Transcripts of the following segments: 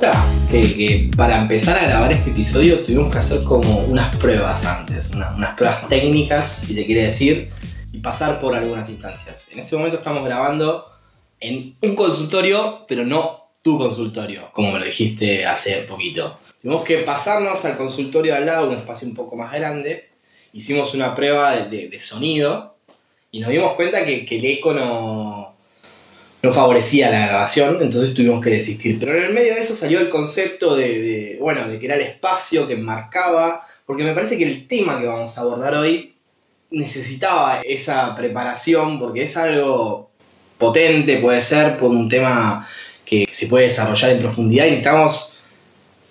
que, para empezar a grabar este episodio tuvimos que hacer como unas pruebas antes, una- unas pruebas técnicas, si te quiere decir, y pasar por algunas instancias. En este momento estamos grabando en un consultorio, pero no tu consultorio, como me lo dijiste hace poquito. Tuvimos que pasarnos al consultorio de al lado, un espacio un poco más grande. Hicimos una prueba de, sonido y nos dimos cuenta que el eco no, no favorecía la grabación, entonces tuvimos que desistir. Pero en el medio de eso salió el concepto de, de, bueno, de el espacio que marcaba, porque me parece que el tema que vamos a abordar hoy necesitaba esa preparación, porque es algo potente, puede ser, por un tema que se puede desarrollar en profundidad y necesitamos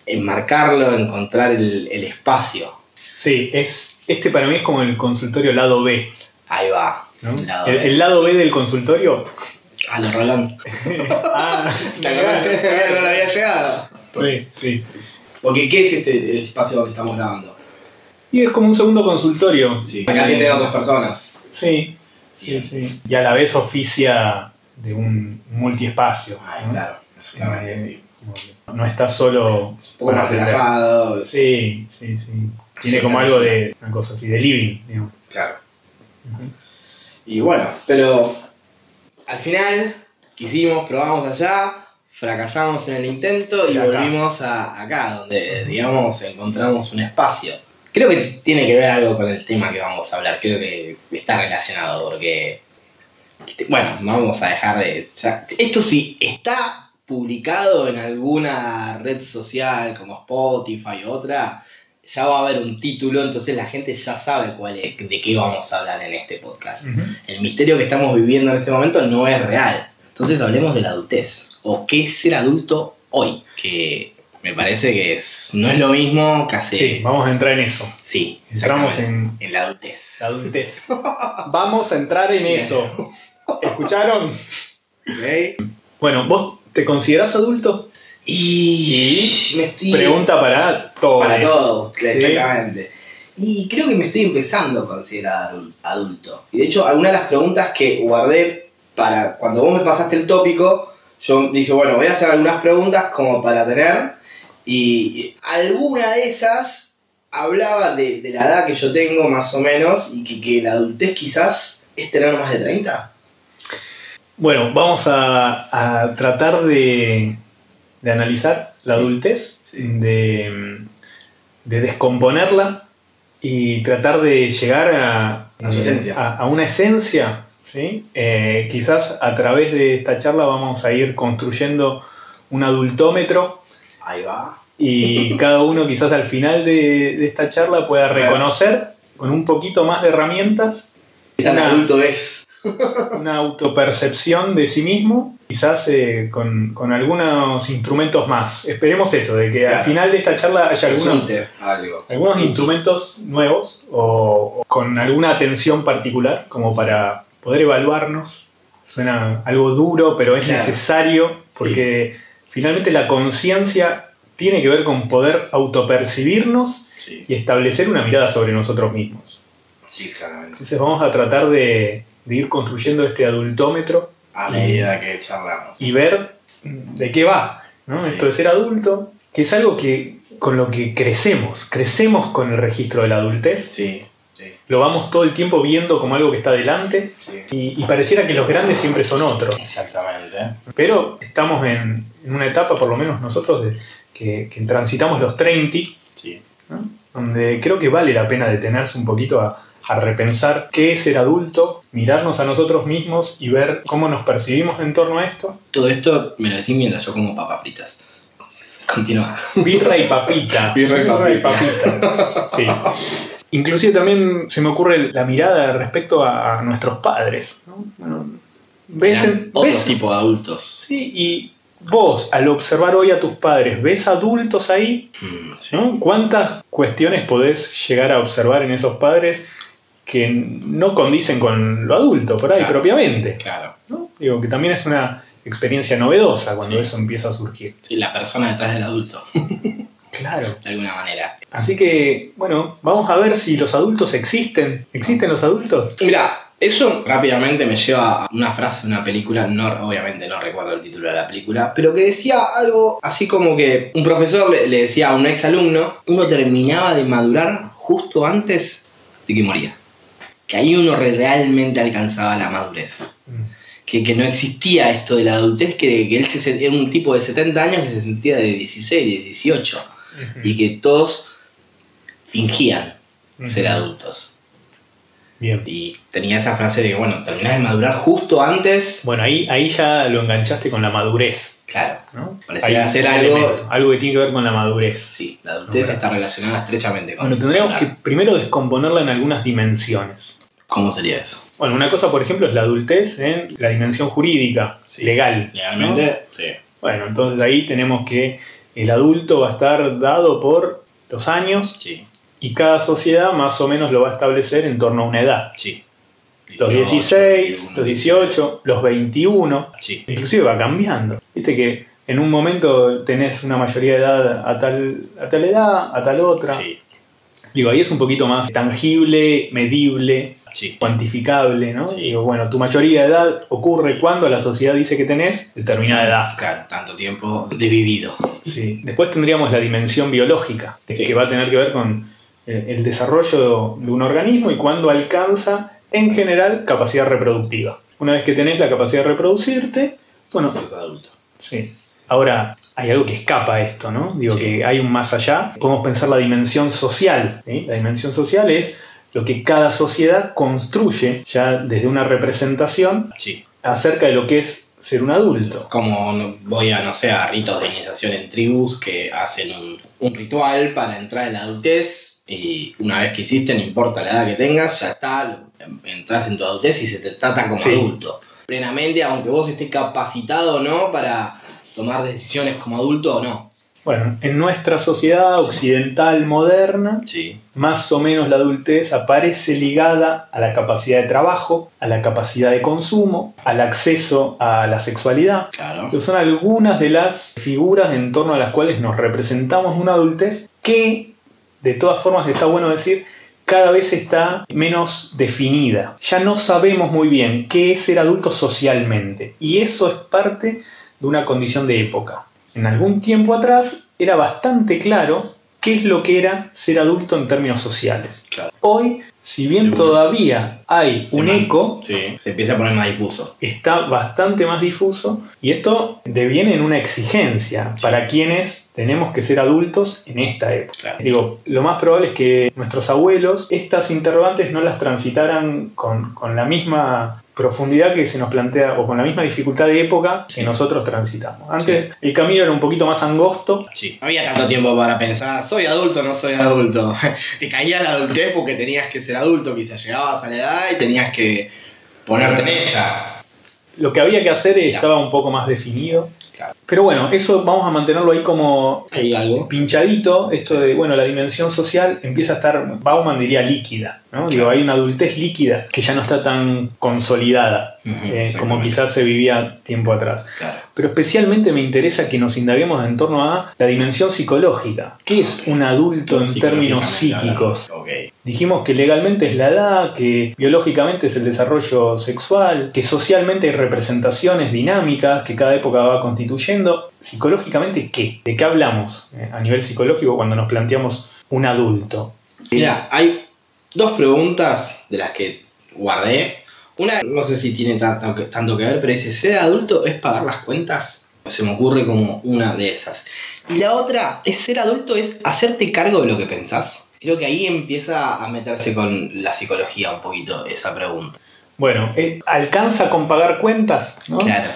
enmarcarlo, encontrar el, el espacio. Sí, es, este para mí es como el consultorio lado B. Ahí va. ¿no? Lado el, B. el lado B del consultorio. A lo Rolón. ah, ¿Te acordás? no lo había llegado. sí, sí. Porque, ¿qué es este el espacio donde estamos grabando? Y es como un segundo consultorio. Acá Eh, tienen otras personas. Sí, sí, sí. Y a la vez oficia de un multiespacio. Ay, ¿no? claro. Exactamente, Eh, sí. No está solo. Un poco más relajado. Sí, sí, sí. Tiene Sí, como claro. algo de una cosa así, de living, digamos. Claro. Y bueno, pero al final quisimos, probamos allá, fracasamos en el intento y, acá. volvimos a acá, donde digamos encontramos un espacio. Creo que tiene que ver algo con el tema que vamos a hablar, creo que está relacionado porque, bueno, vamos a dejar de... ya- esto sí está publicado en alguna red social como Spotify o otra, ya va a haber un título, entonces la gente ya sabe cuál es, de qué vamos a hablar en este podcast. El misterio que estamos viviendo en este momento no es real. Entonces hablemos de la adultez. O qué es ser adulto hoy. Que me parece que es, no es lo mismo que hace... Sí, vamos a entrar en eso. Sí, Entramos en en la adultez. la adultez. Vamos a entrar en eso. ¿Escucharon? Bueno, ¿vos te considerás adulto? Y, me estoy... Pregunta para todos. Para todos, Sí. exactamente. Y creo que me estoy empezando a considerar adul- adulto. Y de hecho, algunas de las preguntas que guardé para cuando vos me pasaste el tópico, yo dije, bueno, voy a hacer algunas preguntas como para tener. Y alguna de esas hablaba de, de la edad que yo tengo más o menos y que, que la adultez quizás es tener más de 30. Bueno, vamos a, a tratar de, de analizar la Sí, adultez. De, de descomponerla y tratar de llegar a, A su esencia. a, a una esencia. ¿sí? Eh, quizás a través de esta charla vamos a ir construyendo un adultómetro Ahí va. y cada uno quizás al final de, de esta charla pueda reconocer con un poquito más de herramientas ¿Qué tan adulto es? Una autopercepción de sí mismo, quizás eh, con, con algunos instrumentos más. Esperemos eso, de que al final de esta charla haya algunos, Resulte algo. algunos instrumentos nuevos o, o con alguna atención particular como para poder evaluarnos. Suena algo duro, pero es Claro. necesario porque finalmente la conciencia tiene que ver con poder autopercibirnos Sí, y establecer una mirada sobre nosotros mismos. sí, claramente. Entonces vamos a tratar de, de ir construyendo este adultómetro A medida que charlamos. y ver de qué va, ¿no? Sí. Esto de ser adulto, que es algo que con lo que crecemos, crecemos con el registro de la adultez, Sí, sí, lo vamos todo el tiempo viendo como algo que está delante sí. y, y pareciera que los grandes siempre son otros, Exactamente. pero estamos en, en una etapa, por lo menos nosotros, de- que, que transitamos los 30, Sí. ¿no? donde creo que vale la pena detenerse un poquito a, a repensar qué es ser adulto, mirarnos a nosotros mismos y ver cómo nos percibimos en torno a esto. Todo esto me lo decís mientras yo como papas fritas. Continúa. Birra y papita. Birra y papita. papita. Sí. Inclusive también se me ocurre la mirada respecto a, a nuestros padres. ¿no? Bueno, ves, en- Otro ves- tipo de adultos. sí, y vos, al observar hoy a tus padres, ¿ves adultos ahí? Mm, sí. ¿no? ¿Cuántas cuestiones podés llegar a observar en esos padres que no condicen con lo adulto, por ahí Claro. propiamente? Claro. ¿no? Digo que también es una experiencia novedosa cuando Sí. eso empieza a surgir. Sí, la persona detrás del adulto, Claro. de alguna manera. Así que, bueno, vamos a ver si los adultos existen. ¿Existen los adultos? Mira, Eso rápidamente me lleva a una frase de una película, no, obviamente no recuerdo el título de la película, pero que decía algo así como que un profesor le, le decía a un ex alumno, uno terminaba de madurar justo antes de que moría. Que ahí uno re- realmente alcanzaba la madurez. Que, que no existía esto de la adultez, que, que él se, era un tipo de 70 años que se sentía de 16, de 18, y que todos fingían ser adultos. Bien. Y tenía esa frase de que, bueno, terminás de madurar justo antes. Bueno, ahí, ahí ya lo enganchaste con la madurez. Claro, ¿no? Parecía un algo- elemento, algo que tiene que ver con la madurez. sí, la adultez está relacionada estrechamente con. Bueno, tendríamos que primero descomponerla en algunas dimensiones. ¿Cómo sería eso? Bueno, una cosa, por ejemplo, es la adultez en la dimensión jurídica, Sí. legal. Legalmente, sí. ¿no? Bueno, entonces ahí tenemos que el adulto va a estar dado por los años Sí, y cada sociedad más o menos lo va a establecer en torno a una edad. sí. Los 16, los 18, los 21, Sí, inclusive va cambiando. Viste que en un momento tenés una mayoría de edad a tal, a tal edad, a tal otra. sí, Digo, ahí es un poquito más tangible, medible, sí. cuantificable, ¿no? Sí. Digo, bueno, tu mayoría de edad ocurre cuando la sociedad dice que tenés determinada edad. Claro, tanto tiempo de vivido. Sí. Después tendríamos la dimensión biológica, Sí. que va a tener que ver con eh, el desarrollo de un organismo y cuando alcanza, en general, capacidad reproductiva. Una vez que tenés la capacidad de reproducirte, bueno, sos adulto. sí. Ahora, hay algo que escapa a esto, ¿no? Digo Sí. que hay un más allá. Podemos pensar la dimensión social. ¿sí? La dimensión social es lo que cada sociedad construye ya desde una representación Sí. acerca de lo que es ser un adulto. Como voy a, no sé, a ritos de iniciación en tribus que hacen un, un ritual para entrar en la adultez y una vez que hiciste, no importa la edad que tengas, ya está, entras en tu adultez y se te trata como Sí. adulto. Plenamente, aunque vos estés capacitado o no para tomar decisiones como adulto o no. Bueno, en nuestra sociedad occidental moderna, Sí. más o menos la adultez aparece ligada a la capacidad de trabajo, a la capacidad de consumo, al acceso a la sexualidad, Claro. que son algunas de las figuras en torno a las cuales nos representamos una adultez que, de todas formas, está bueno decir, cada vez está menos definida. Ya no sabemos muy bien qué es ser adulto socialmente. Y eso es parte de una condición de época. En algún tiempo atrás era bastante claro qué es lo que era ser adulto en términos sociales. Claro. Hoy, si bien Seguro. todavía hay Se un man- eco, Sí. Se empieza a poner más difuso. está bastante más difuso y esto deviene en una exigencia Sí. para quienes tenemos que ser adultos en esta época. Claro. Digo, lo más probable es que nuestros abuelos estas interrogantes no las transitaran con, con la misma profundidad que se nos plantea o con la misma dificultad de época que Sí. nosotros transitamos. Antes el camino era un poquito más angosto. Sí. No había tanto tiempo para pensar, soy adulto o no soy adulto. Te caía la adultez porque tenías que ser adulto, quizás llegabas a la edad y tenías que ponerte en esa. Lo que había que hacer estaba un poco más definido. Claro. Pero bueno, eso vamos a mantenerlo ahí como Hay algo. pinchadito, esto de, bueno, la dimensión social empieza a estar, Bauman diría líquida, ¿no? Digo, hay una adultez líquida que ya no está tan consolidada eh, como quizás se vivía tiempo atrás. Claro. Pero especialmente me interesa que nos indaguemos en torno a la dimensión psicológica. ¿Qué es un adulto en términos psíquicos? Dijimos que legalmente es la edad, que biológicamente es el desarrollo sexual, que socialmente hay representaciones dinámicas que cada época va constituyendo. Psicológicamente, ¿qué? ¿De qué hablamos eh, a nivel psicológico cuando nos planteamos un adulto? Mira, hay dos preguntas de las que guardé. Una, no sé si tiene tanto que, tanto que ver, pero dice, ¿ser adulto es pagar las cuentas? Se me ocurre como una de esas. Y la otra, es ser adulto, es hacerte cargo de lo que pensás. Creo que ahí empieza a meterse con la psicología un poquito esa pregunta. Bueno, eh, ¿alcanza con pagar cuentas? ¿no? Claro.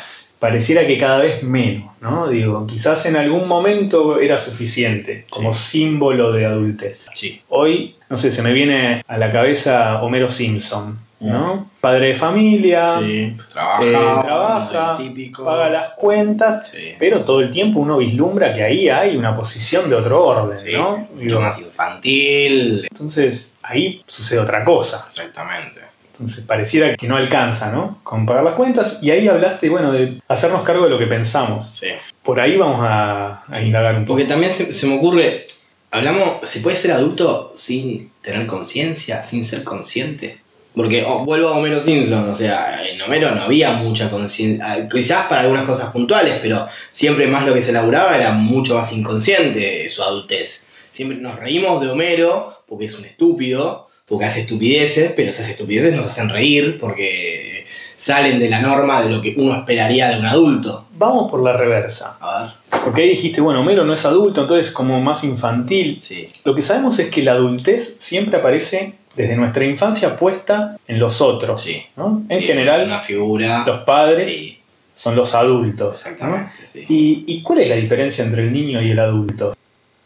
Pareciera que cada vez menos, ¿no? Digo, quizás en algún momento era suficiente como símbolo de adultez. Sí. Hoy, no sé, se me viene a la cabeza Homero Simpson, ¿no? Padre de familia, Sí. Trabaja. eh, trabaja, muy típico. paga las cuentas, Sí. pero todo el tiempo uno vislumbra que ahí hay una posición de otro orden. ¿no? Digo, más infantil. entonces, ahí sucede otra cosa. Exactamente. Entonces pareciera que no alcanza, ¿no? Con pagar las cuentas. Y ahí hablaste, bueno, de hacernos cargo de lo que pensamos. Sí. Por ahí vamos a, a indagar un poco. Porque también se, se me ocurre, hablamos, ¿se puede ser adulto sin tener conciencia, sin ser consciente? Porque oh, vuelvo a Homero Simpson, o sea, en Homero no había mucha conciencia, quizás para algunas cosas puntuales, pero siempre más lo que se elaboraba era mucho más inconsciente su adultez. Siempre nos reímos de Homero porque es un estúpido, porque hace estupideces, pero esas estupideces nos hacen reír porque salen de la norma de lo que uno esperaría de un adulto. Vamos por la reversa. A ver. Porque ahí dijiste, bueno, Homero no es adulto, entonces como más infantil. Sí. Lo que sabemos es que la adultez siempre aparece desde nuestra infancia puesta en los otros. Sí. ¿no? En Sí, general, Una figura. los padres Sí, son los adultos. ¿no? exactamente. sí. ¿Y, y cuál es la diferencia entre el niño y el adulto?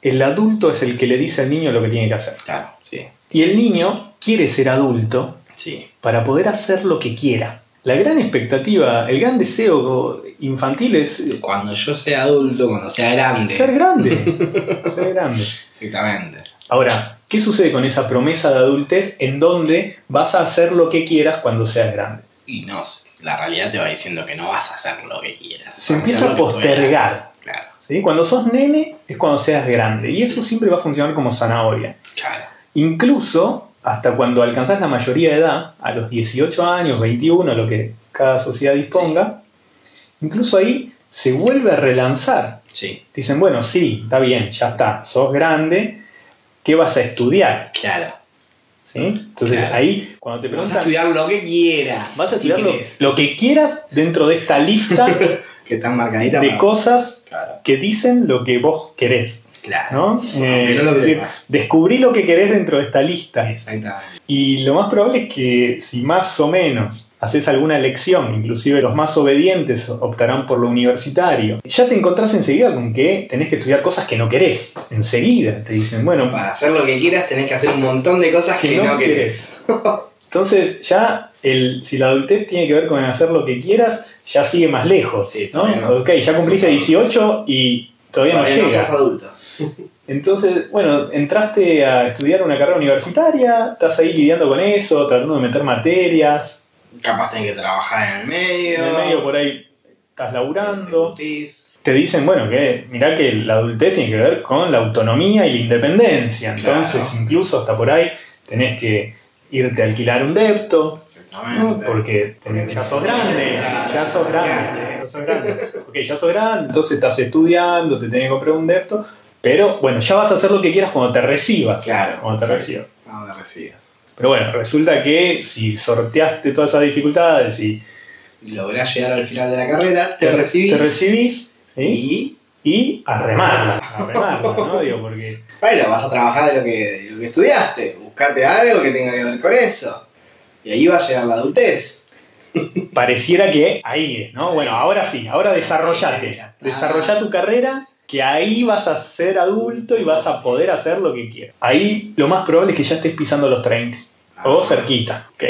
El adulto es el que le dice al niño lo que tiene que hacer. Claro, sí. Y el niño quiere ser adulto Sí. para poder hacer lo que quiera. La gran expectativa, el gran deseo infantil es eh, Cuando yo sea adulto, cuando sea grande. ser grande. ser grande. Exactamente. Ahora, ¿qué sucede con esa promesa de adultez en donde vas a hacer lo que quieras cuando seas grande? Y no, la realidad te va diciendo que no vas a hacer lo que quieras. Se empieza a postergar. Claro, ¿sí? Cuando sos nene es cuando seas grande y eso siempre va a funcionar como zanahoria. claro. Incluso hasta cuando alcanzás la mayoría de edad, a los 18 años, 21, lo que cada sociedad disponga, incluso ahí se vuelve a relanzar. Sí, Dicen, bueno, sí, está bien, ya está, sos grande, ¿qué vas a estudiar? claro. ¿Sí? Entonces Claro. ahí, cuando te Vas a preguntan, estudiar lo que quieras. vas a si estudiar lo que quieras dentro de esta lista Que están marcaditas. de para- cosas Claro, que dicen lo que vos querés. claro. ¿no? Eh, no lo es decir, sepas. descubrí lo que querés dentro de esta lista. Exactamente. Y lo más probable es que si más o menos haces alguna elección, inclusive los más obedientes optarán por lo universitario, ya te encontrás enseguida con que tenés que estudiar cosas que no querés. Enseguida te dicen, bueno, Para hacer lo que quieras tenés que hacer un montón de cosas que, Que no, no querés. entonces ya el, si la adultez tiene que ver con hacer lo que quieras, ya sigue más lejos. Sí, ¿no? no. Ok, ya cumpliste 18 y todavía, Todavía no no llega. sos adulto. Entonces, bueno, entraste a estudiar una carrera universitaria, estás ahí lidiando con eso, tratando de meter materias, Capaz tenés que trabajar en el medio. en el medio por ahí estás laburando. Te dicen, bueno, que mirá que la adultez tiene que ver con la autonomía y la independencia. Entonces, Claro. incluso hasta por ahí tenés que irte a alquilar un depto, Exactamente. porque ya sos grande, ya sos grande, ya sos grande. Ok, ya sos grande, entonces estás estudiando, te tenés que comprar un depto, pero bueno, ya vas a hacer lo que quieras cuando te recibas. Claro. Cuando te recibas. No te recibas. Pero bueno, resulta que si sorteaste todas esas dificultades y lográs llegar al final de la carrera, te, recibís. te recibís, ¿sí? Y y a remarla, a remarla, ¿no? Digo, porque bueno, vas a trabajar de lo que, de lo que estudiaste. Buscate algo que tenga que ver con eso. Y ahí va a llegar la adultez. pareciera que ahí es, ¿no? Bueno, ahora sí, ahora desarrollate. Desarrollá tu carrera, que ahí vas a ser adulto y vas a poder hacer lo que quieras. Ahí lo más probable es que ya estés pisando los 30, o cerquita, ok.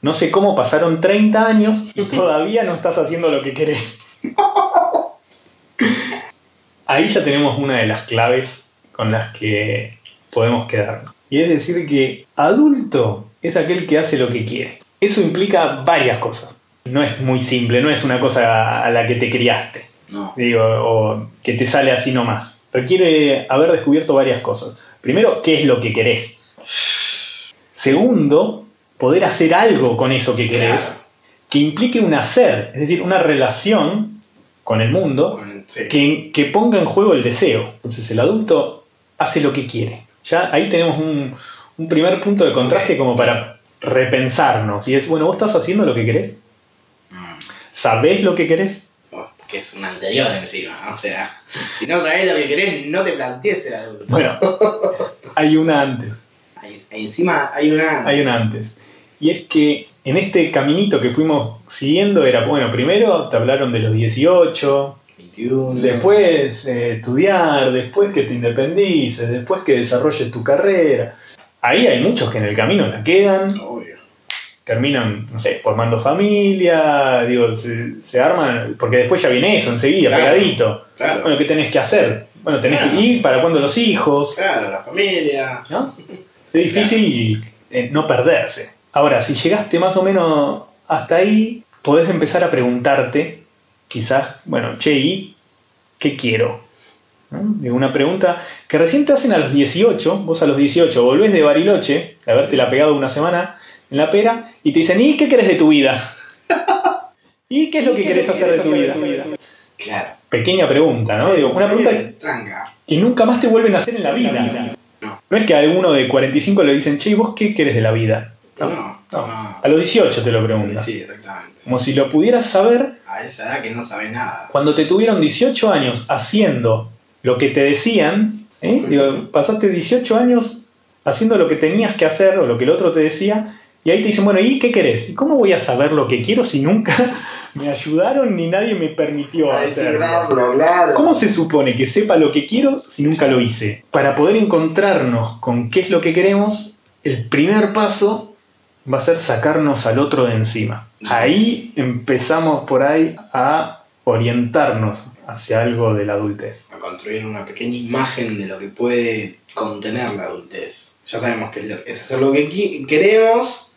No sé cómo pasaron 30 años y todavía no estás haciendo lo que querés. Ahí ya tenemos una de las claves con las que podemos quedarnos. Y es decir que adulto es aquel que hace lo que quiere. Eso implica varias cosas. No es muy simple, no es una cosa a la que te criaste, No. digo, o que te sale así nomás. Requiere haber descubierto varias cosas. Primero, ¿qué es lo que querés? Segundo, poder hacer algo con eso que querés, Claro. que implique un hacer, es decir, una relación con el mundo Con- que, que ponga en juego el deseo. Entonces el adulto hace lo que quiere. Ya ahí tenemos un, un primer punto de contraste como para repensarnos. Y es, bueno, vos estás haciendo lo que querés, Mm. sabés lo que querés. Oh, que es un anterior encima. ¿no? O sea, si no sabés lo que querés, no te plantees ser adulto. Bueno, hay una antes, ahí encima hay una. hay una antes. Y es que en este caminito que fuimos siguiendo era, bueno, primero te hablaron de los 18, 21. Después eh, estudiar, después que te independices, después que desarrolles tu carrera. Ahí hay muchos que en el camino la quedan, Obvio. terminan, no sé, formando familia, digo, se, se arman, porque después ya viene eso enseguida, Claro. pegadito. Claro. Bueno, ¿qué tenés que hacer? Bueno, tenés Claro. que ir, ¿para cuándo los hijos? Claro, la familia. ¿no? Es difícil eh, no perderse. Ahora, si llegaste más o menos hasta ahí, podés empezar a preguntarte, quizás, bueno, che, ¿y qué quiero? ¿No? Digo, Una pregunta que recién te hacen a los 18, vos a los 18 volvés de Bariloche, de haberte la pegado una semana, en la pera y te dicen, ¿y qué querés de tu vida? ¿Y qué es lo que querés hacer de tu vida? Claro. Pequeña pregunta, ¿no? Digo, una pregunta que nunca más te vuelven a hacer en la vida. No. No es que a alguno de 45 le dicen, che, ¿y vos qué querés de la vida? No, No. no. A los 18 te lo preguntan. Sí, exactamente. Como si lo pudieras saber A esa edad que no sabe nada. cuando te tuvieron 18 años haciendo lo que te decían, ¿eh? Digo, pasaste 18 años haciendo lo que tenías que hacer o lo que el otro te decía, y ahí te dicen, bueno, ¿y qué querés? ¿Y cómo voy a saber lo que quiero si nunca me ayudaron ni nadie me permitió A hacerlo? claro. ¿Cómo se supone que sepa lo que quiero si nunca lo hice? Para poder encontrarnos con qué es lo que queremos, el primer paso va a ser sacarnos al otro de encima. Ahí empezamos por ahí a orientarnos hacia algo de la adultez. A construir una pequeña imagen de lo que puede contener la adultez. Ya sabemos que es hacer lo que queremos,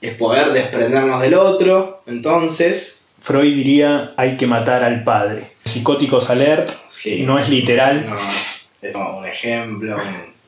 es poder desprendernos del otro, entonces... Freud diría hay que matar al padre. Psicóticos alert Sí, no es literal, no, es un ejemplo,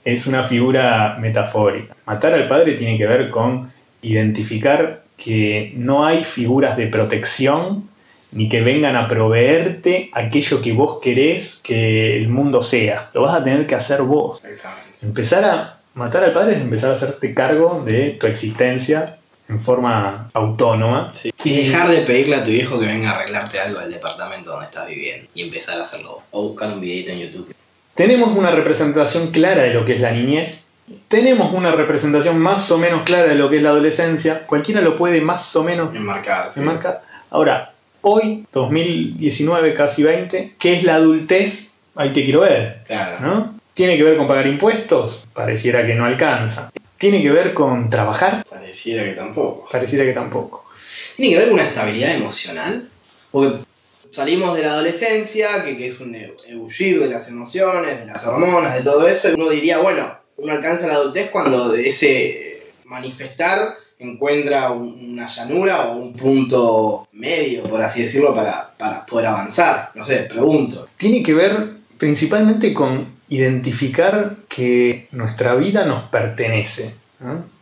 es una figura metafórica. Matar al padre tiene que ver con identificar que no hay figuras de protección ni que vengan a proveerte aquello que vos querés que el mundo sea. Lo vas a tener que hacer vos. exactamente. Empezar a matar al padre es empezar a hacerte cargo de tu existencia en forma autónoma. Sí. Y dejar de pedirle a tu hijo que venga a arreglarte algo al departamento donde estás viviendo y empezar a hacerlo. vos. O buscar un videito en YouTube. Tenemos una representación clara de lo que es la niñez. Tenemos una representación más o menos clara de lo que es la adolescencia. Cualquiera lo puede más o menos Enmarcar, sí. enmarcar. Ahora, hoy, 2019, casi 20, ¿qué es la adultez? Ahí te quiero ver, Claro. ¿no? ¿Tiene que ver con pagar impuestos? Pareciera que no alcanza. ¿Tiene que ver con trabajar? Pareciera que tampoco. Pareciera que tampoco. ¿Tiene que ver con una estabilidad emocional? Porque salimos de la adolescencia, que, que es un e- ebullir de las emociones, de las hormonas, de todo eso, y uno diría, bueno, uno alcanza la adultez cuando ese manifestar encuentra un- una llanura o un punto medio, por así decirlo, para, para poder avanzar. No sé, pregunto. Tiene que ver principalmente con identificar que nuestra vida nos pertenece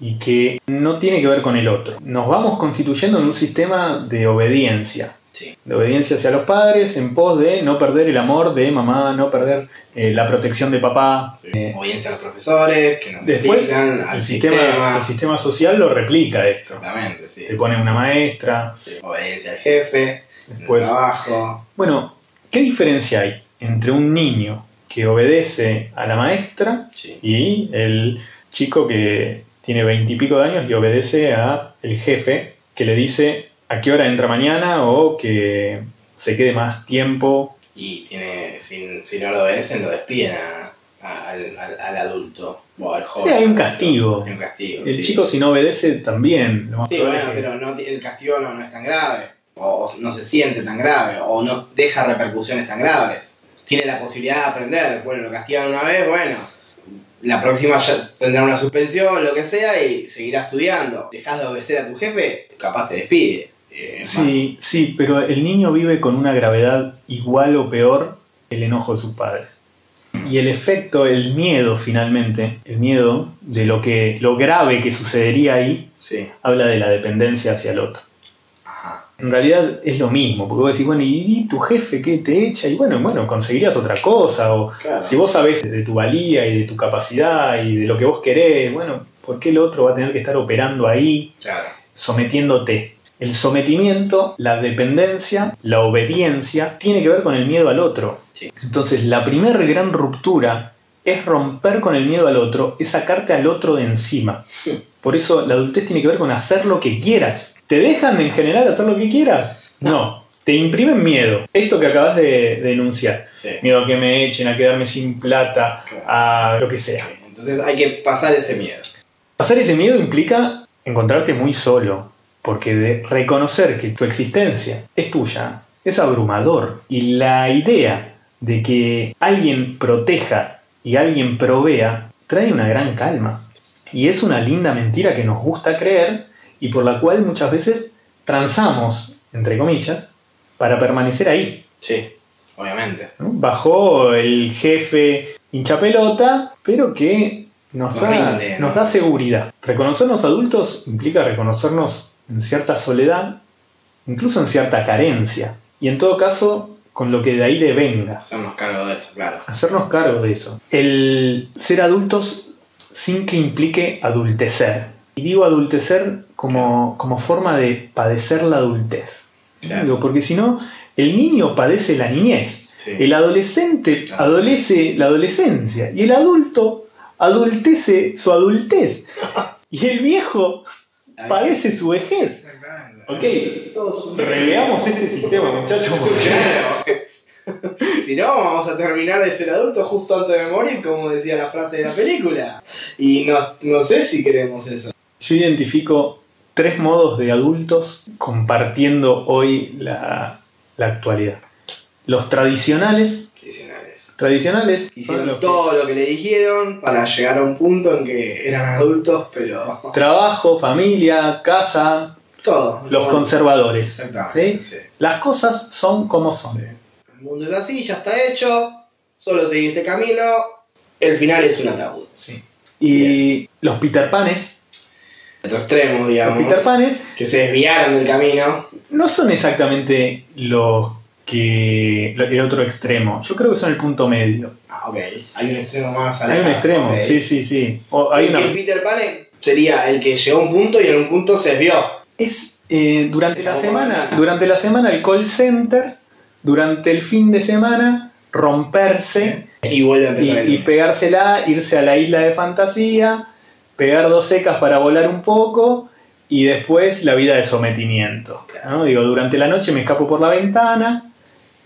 y que no tiene que ver con el otro. Nos vamos constituyendo en un sistema de obediencia. Sí. De obediencia hacia los padres en pos de no perder el amor de mamá, no perder eh, la protección de papá. Eh, Obediencia a los profesores, que nos después al el sistema, sistema. el sistema social lo replica esto. Exactamente, sí. Te pone una maestra, Sí. Obediencia al jefe, el después trabajo. Bueno, ¿qué diferencia hay entre un niño que obedece a la maestra Sí. y el chico que tiene veintipico de años y obedece a el jefe que le dice a qué hora entra mañana o que se quede más tiempo? Y tiene, si, si no lo obedecen, lo despiden a- a- al, al- al adulto o al joven. Sí, hay un castigo. Hay un castigo. El sí. chico si no obedece también. lo más Sí, bueno, es que- pero no, el castigo no, no es tan grave. O no se siente tan grave. O no deja repercusiones tan graves. Tiene la posibilidad de aprender. Bueno, lo castigan una vez, bueno. La próxima ya tendrá una suspensión, lo que sea, y seguirá estudiando. Dejas de obedecer a tu jefe, capaz te despide. Eh, Sí, sí, pero el niño vive con una gravedad igual o peor el enojo de sus padres. Y el efecto, el miedo finalmente, el miedo de lo que lo grave que sucedería ahí, Sí. habla de la dependencia hacia el otro. Ajá. En realidad es lo mismo, porque vos decís, bueno, ¿y, y tu jefe qué te echa? Y bueno, bueno, conseguirías otra cosa, o Claro. si vos sabés de tu valía y de tu capacidad y de lo que vos querés, bueno, ¿por qué el otro va a tener que estar operando ahí? Claro. sometiéndote. El sometimiento, la dependencia, la obediencia, tiene que ver con el miedo al otro. Sí. Entonces, la primera gran ruptura es romper con el miedo al otro, es sacarte al otro de encima. Sí. Por eso la adultez tiene que ver con hacer lo que quieras. ¿Te dejan en general hacer lo que quieras? No. Te imprimen miedo. Esto que acabas de, de enunciar. Sí. Miedo a que me echen, a quedarme sin plata, Claro. a lo que sea. Entonces hay que pasar ese miedo. Pasar ese miedo implica encontrarte muy solo, porque de reconocer que tu existencia es tuya es abrumador. Y la idea de que alguien proteja y alguien provea trae una gran calma. Y es una linda mentira que nos gusta creer y por la cual muchas veces transamos, entre comillas, para permanecer ahí. Sí, obviamente. ¿no? Bajo el jefe hincha pelota, pero que nos, Nos da, rinde, nos ¿no? da seguridad. Reconocernos adultos implica reconocernos en cierta soledad, incluso en cierta carencia, y en todo caso con lo que de ahí devenga. Hacernos cargo de eso, claro. Hacernos cargo de eso. El ser adultos sin que implique adultecer. Y digo adultecer como, como forma de padecer la adultez. Claro. Digo, porque si no, el niño padece la niñez. Sí. El adolescente Claro. adolece la adolescencia. Y el adulto adultece su adultez. Y el viejo. Padece su vejez. Ok, Todos Reveamos este sistema, muchachos. porque- si no, vamos a terminar de ser adultos justo antes de morir, como decía la frase de la película. Y no, no sé si queremos eso. Yo identifico tres modos de adultos compartiendo hoy la, la actualidad. Los tradicionales, Tradicionales. Hicieron los que- todo lo que le dijeron para llegar a un punto en que eran adultos, pero trabajo, familia, casa, todo. los Bueno, conservadores. Exactamente. ¿sí? sí. Las cosas son como son. El mundo es así, ya está hecho, solo seguí este camino, el final es un ataúd. Sí. Y los Peter Panes, Otro extremo, los digamos, Peter Panes que se desviaron del camino. no son exactamente los que el otro extremo. Yo creo que son el punto medio. Ah, ok. Hay un extremo más Hay alejado. un extremo, sí, sí, sí. O hay una, Peter Pan sería el que llegó a un punto y en un punto se desvió. Es eh, durante Se la semana, durante la semana el call center, durante el fin de semana romperse Y vuelve a empezar. y pegársela, irse a la isla de fantasía, pegar dos secas para volar un poco y después la vida de sometimiento. ¿no? Digo, durante la noche me escapo por la ventana,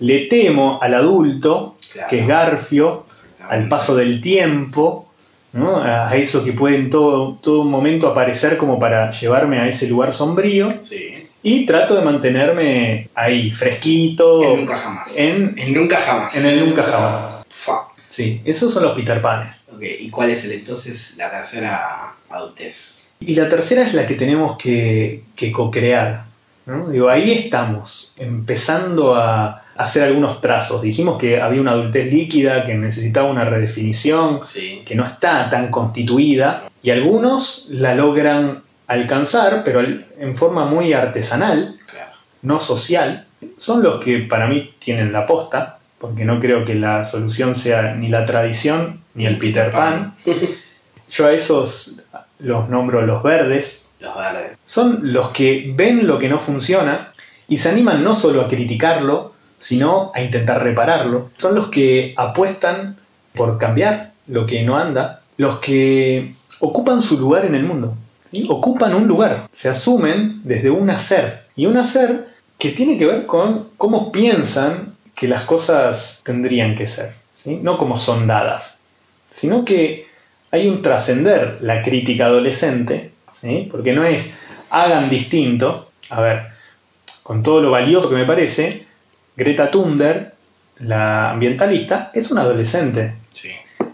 le temo al adulto, Claro. que es Garfio, al paso del tiempo, ¿no? a eso que puede en todo, todo momento aparecer como para llevarme a ese lugar sombrío, Sí. y trato de mantenerme ahí, fresquito, En nunca jamás. en, En nunca jamás. en el nunca jamás. Fa. Sí, esos son los Peter Panes. Ok, ¿y cuál es el entonces la tercera adultez? Y la tercera es la que tenemos que, que co-crear. ¿no? Digo, ahí estamos, empezando a hacer algunos trazos. Dijimos que había una adultez líquida, que necesitaba una redefinición, Sí. que no está tan constituida, y algunos la logran alcanzar, pero en forma muy artesanal, Claro. no social, son los que para mí tienen la posta, porque no creo que la solución sea ni la tradición ni el Peter Pan. Yo a esos los nombro los verdes, Los verdes. son los que ven lo que no funciona y se animan no solo a criticarlo, sino a intentar repararlo. Son los que apuestan por cambiar lo que no anda, los que ocupan su lugar en el mundo. ¿sí? Ocupan un lugar, se asumen desde un hacer. Y un hacer que tiene que ver con cómo piensan que las cosas tendrían que ser. ¿sí? No como son dadas, sino que hay un trascender la crítica adolescente, ¿sí? porque no es hagan distinto. A ver, con todo lo valioso que me parece, Greta Thunberg, la ambientalista, es una adolescente. Sí,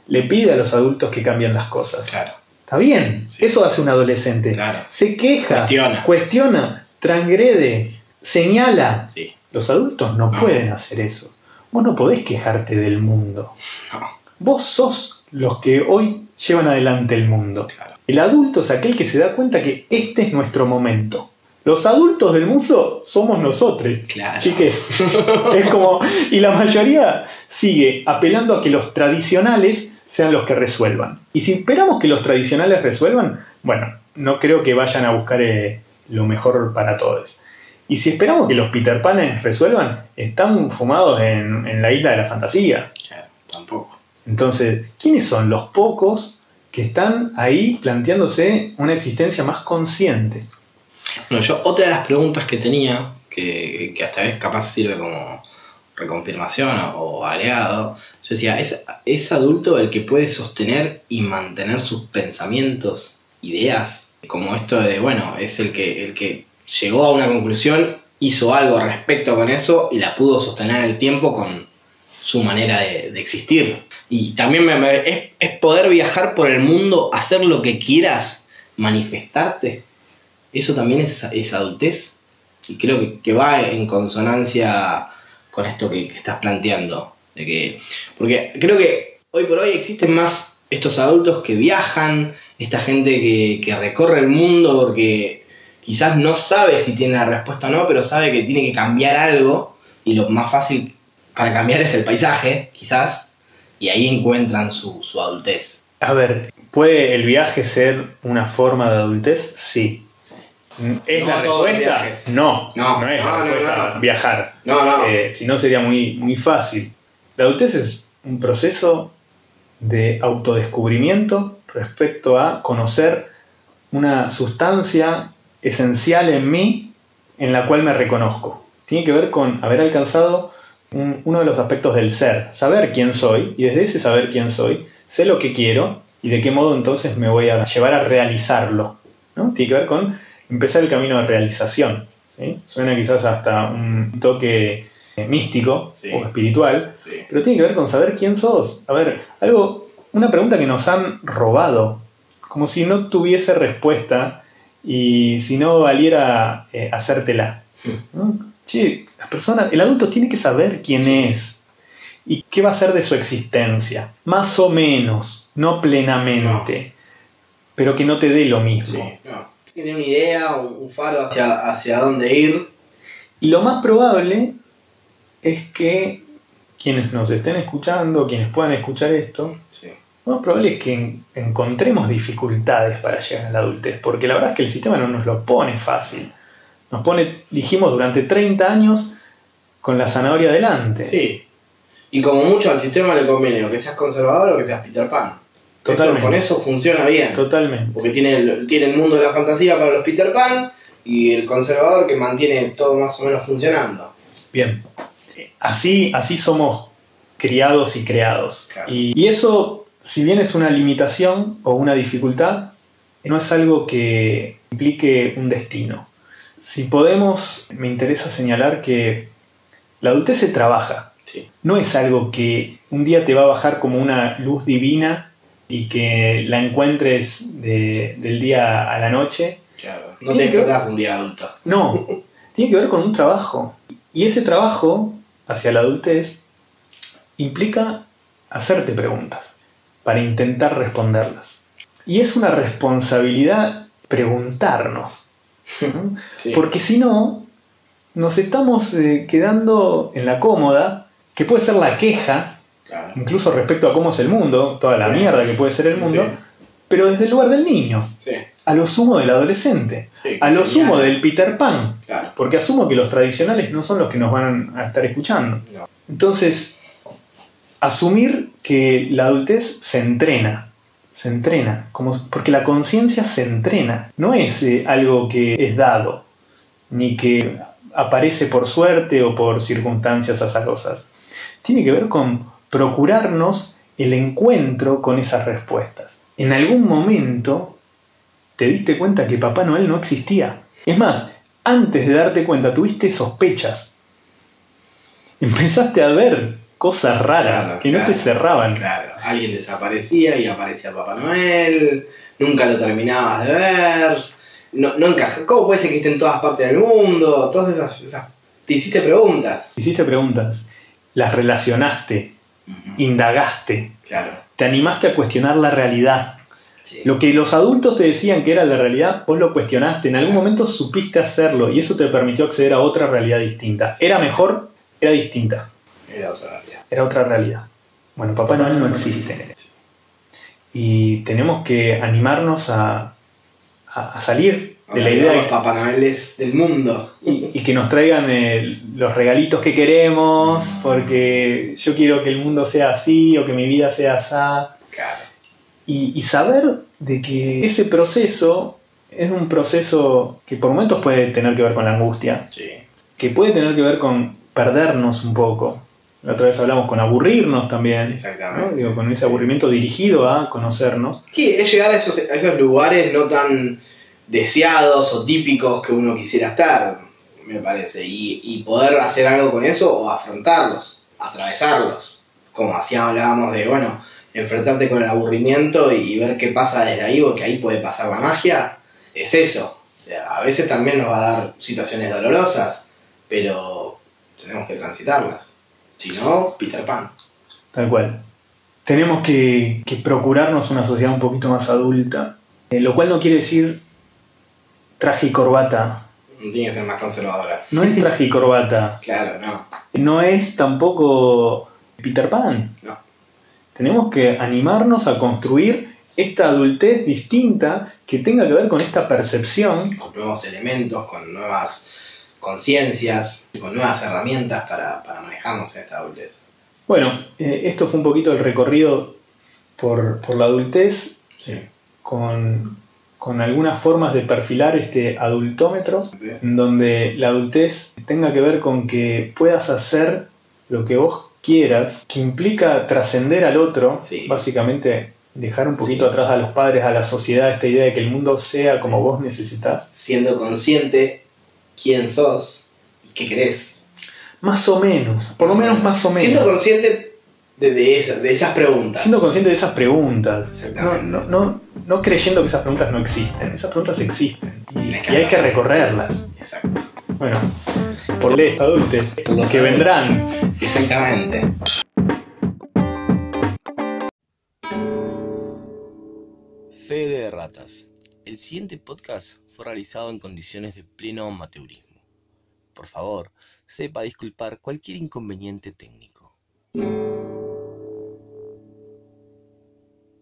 Le pide a los adultos que cambien las cosas. claro. Está bien, Sí. eso hace un adolescente. Claro. Se queja, Cuestiona. cuestiona, transgrede, señala. Sí. Los adultos no No. pueden hacer eso. Vos no podés quejarte del mundo. No, Vos sos los que hoy llevan adelante el mundo. claro. El adulto es aquel que se da cuenta que este es nuestro momento. Los adultos del mundo somos nosotros. Claro. Chiques. Es como. Y la mayoría sigue apelando a que los tradicionales sean los que resuelvan. Y si esperamos que los tradicionales resuelvan, bueno, no creo que vayan a buscar eh, lo mejor para todos. Y si esperamos que los Peter Panes resuelvan, están fumados en, en la isla de la fantasía. Claro, tampoco. Entonces, ¿quiénes son los pocos que están ahí planteándose una existencia más consciente? Bueno, yo otra de las preguntas que tenía, que, que hasta vez capaz sirve como reconfirmación o, o agregado, yo decía, ¿es, ¿es adulto el que puede sostener y mantener sus pensamientos, ideas? Como esto de, bueno, es el que, el que llegó a una conclusión, hizo algo respecto con eso y la pudo sostener en el tiempo con su manera de, de existir. Y también me, es, es poder viajar por el mundo, hacer lo que quieras, manifestarte. Eso también es, adultez. Y creo que, que va en consonancia con esto que, que estás planteando. De que, porque creo que hoy por hoy existen más estos adultos que viajan, esta gente que, que recorre el mundo porque quizás no sabe si tiene la respuesta o no, pero sabe que tiene que cambiar algo y lo más fácil para cambiar es el paisaje, quizás, y ahí encuentran su, su adultez. A ver, ¿puede el viaje ser una forma de adultez? Sí. ¿Es No la respuesta? No, No, no, es no, la no, respuesta no. viajar. No, no. Eh, si no sería muy, muy fácil. La adultez es un proceso de autodescubrimiento respecto a conocer una sustancia esencial en mí en la cual me reconozco. Tiene que ver con haber alcanzado un- uno de los aspectos del ser, saber quién soy y desde ese saber quién soy, sé lo que quiero y de qué modo entonces me voy a llevar a realizarlo. ¿no? Tiene que ver con empezar el camino de realización. ¿sí? Suena quizás hasta un toque eh, místico Sí. o espiritual, Sí. pero tiene que ver con saber quién sos. A ver, algo, una pregunta que nos han robado, como si no tuviese respuesta y si no valiera eh, hacértela. ¿no? Che, la persona, el adulto tiene que saber quién es y qué va a ser de su existencia, más o menos, no plenamente, pero que no te dé lo mismo. No. Tiene una idea, un, un faro hacia, hacia dónde ir. Y lo más probable es que quienes nos estén escuchando, quienes puedan escuchar esto, Sí. lo más probable es que en- encontremos dificultades para llegar a la adultez, porque la verdad es que el sistema no nos lo pone fácil. Nos pone, dijimos, durante 30 años con la zanahoria delante. Sí. Y como mucho al sistema le conviene o que seas conservador o que seas Peter Pan. Eso- con eso funciona bien. Totalmente. Porque tiene el, tiene el mundo de la fantasía para los Peter Pan y el conservador que mantiene todo más o menos funcionando. Bien. Así, así somos criados y creados. Claro. Y, y eso, si bien es una limitación o una dificultad, no es algo que implique un destino. Si podemos, me interesa señalar que la adultez se trabaja. Sí. No es algo que un día te va a bajar como una luz divina y que la encuentres de- del día a la noche Claro. No Tiene te explotás un día adulto. no, tiene que ver con un trabajo. Y ese trabajo hacia la adultez implica hacerte preguntas para intentar responderlas. Y es una responsabilidad preguntarnos. Porque si no, nos estamos eh, quedando en la cómoda, que puede ser la queja, Claro. incluso respecto a cómo es el mundo, toda la Sí. mierda que puede ser el mundo, Sí. pero desde el lugar del niño, Sí. a lo sumo del adolescente, a lo sumo del Peter Pan, Claro. porque asumo que los tradicionales no son los que nos van a estar escuchando. No. Entonces, asumir que la adultez se entrena, se entrena, como, porque la conciencia se entrena, no es eh, algo que es dado, ni que aparece por suerte o por circunstancias azarosas. Tiene que ver con procurarnos el encuentro con esas respuestas. En algún momento te diste cuenta que Papá Noel no existía. Es más, antes de darte cuenta tuviste sospechas. Empezaste a ver cosas raras Claro, que no te cerraban. Claro, alguien desaparecía y aparecía Papá Noel, nunca lo terminabas de ver, no, no encaja. ¿Cómo puede ser que esté en todas partes del mundo? Todas esas, esas- Te hiciste preguntas. Hiciste preguntas, las relacionaste, indagaste, Claro, te animaste a cuestionar la realidad. sí. Lo que los adultos te decían que era la realidad, vos lo cuestionaste, en algún momento supiste hacerlo y eso te permitió acceder a otra realidad distinta. ¿Era mejor? Era distinta. Era otra realidad. Era otra realidad. Bueno, Papá Noel no existe. Y tenemos que animarnos a, a- a salir de la idea los Papá Noeles del mundo. y, y que nos traigan eh, los regalitos que queremos, porque yo quiero que el mundo sea así o que mi vida sea así. Claro. Y, y saber de que ese proceso es un proceso que por momentos puede tener que ver con la angustia, Sí. que puede tener que ver con perdernos un poco. La otra vez hablamos con aburrirnos también, ¿no? Exactamente. Digo, con ese aburrimiento dirigido a conocernos. Sí, es llegar a esos, a esos lugares no tan deseados o típicos que uno quisiera estar, me parece, y, y poder hacer algo con eso o afrontarlos, atravesarlos, como así hablábamos de, bueno, enfrentarte con el aburrimiento y ver qué pasa desde ahí, porque ahí puede pasar la magia, es eso. O sea, a veces también nos va a dar situaciones dolorosas, pero tenemos que transitarlas. Si no, Peter Pan. Tal cual. tenemos que, que procurarnos una sociedad un poquito más adulta, eh, lo cual no quiere decir traje y corbata. Tiene que ser más conservadora. No es traje y corbata. Claro, no. No es tampoco Peter Pan. No. Tenemos que animarnos a construir esta adultez distinta que tenga que ver con esta percepción. Con nuevos elementos, con nuevas conciencias, con nuevas herramientas para, para manejarnos en esta adultez. Bueno, eh, esto fue un poquito el recorrido por, por la adultez Sí. con, con algunas formas de perfilar este adultómetro, en donde la adultez tenga que ver con que puedas hacer lo que vos quieras, que implica trascender al otro, Sí. básicamente dejar un poquito Sí. atrás a los padres, a la sociedad, esta idea de que el mundo sea como Sí. vos necesitas. Siendo consciente quién sos y qué querés. Más o menos, por lo menos más o menos. Siendo consciente de, de esas, de esas preguntas. Siendo consciente de esas preguntas, no, Exactamente. no, no, no creyendo que esas preguntas no existen. Esas preguntas existen y, y hay que recorrerlas. Exacto. Bueno, por les adultos Por los que adultos. vendrán. Exactamente. Fe de ratas. El siguiente podcast fue realizado en condiciones de pleno amateurismo. Por favor, sepa disculpar cualquier inconveniente técnico.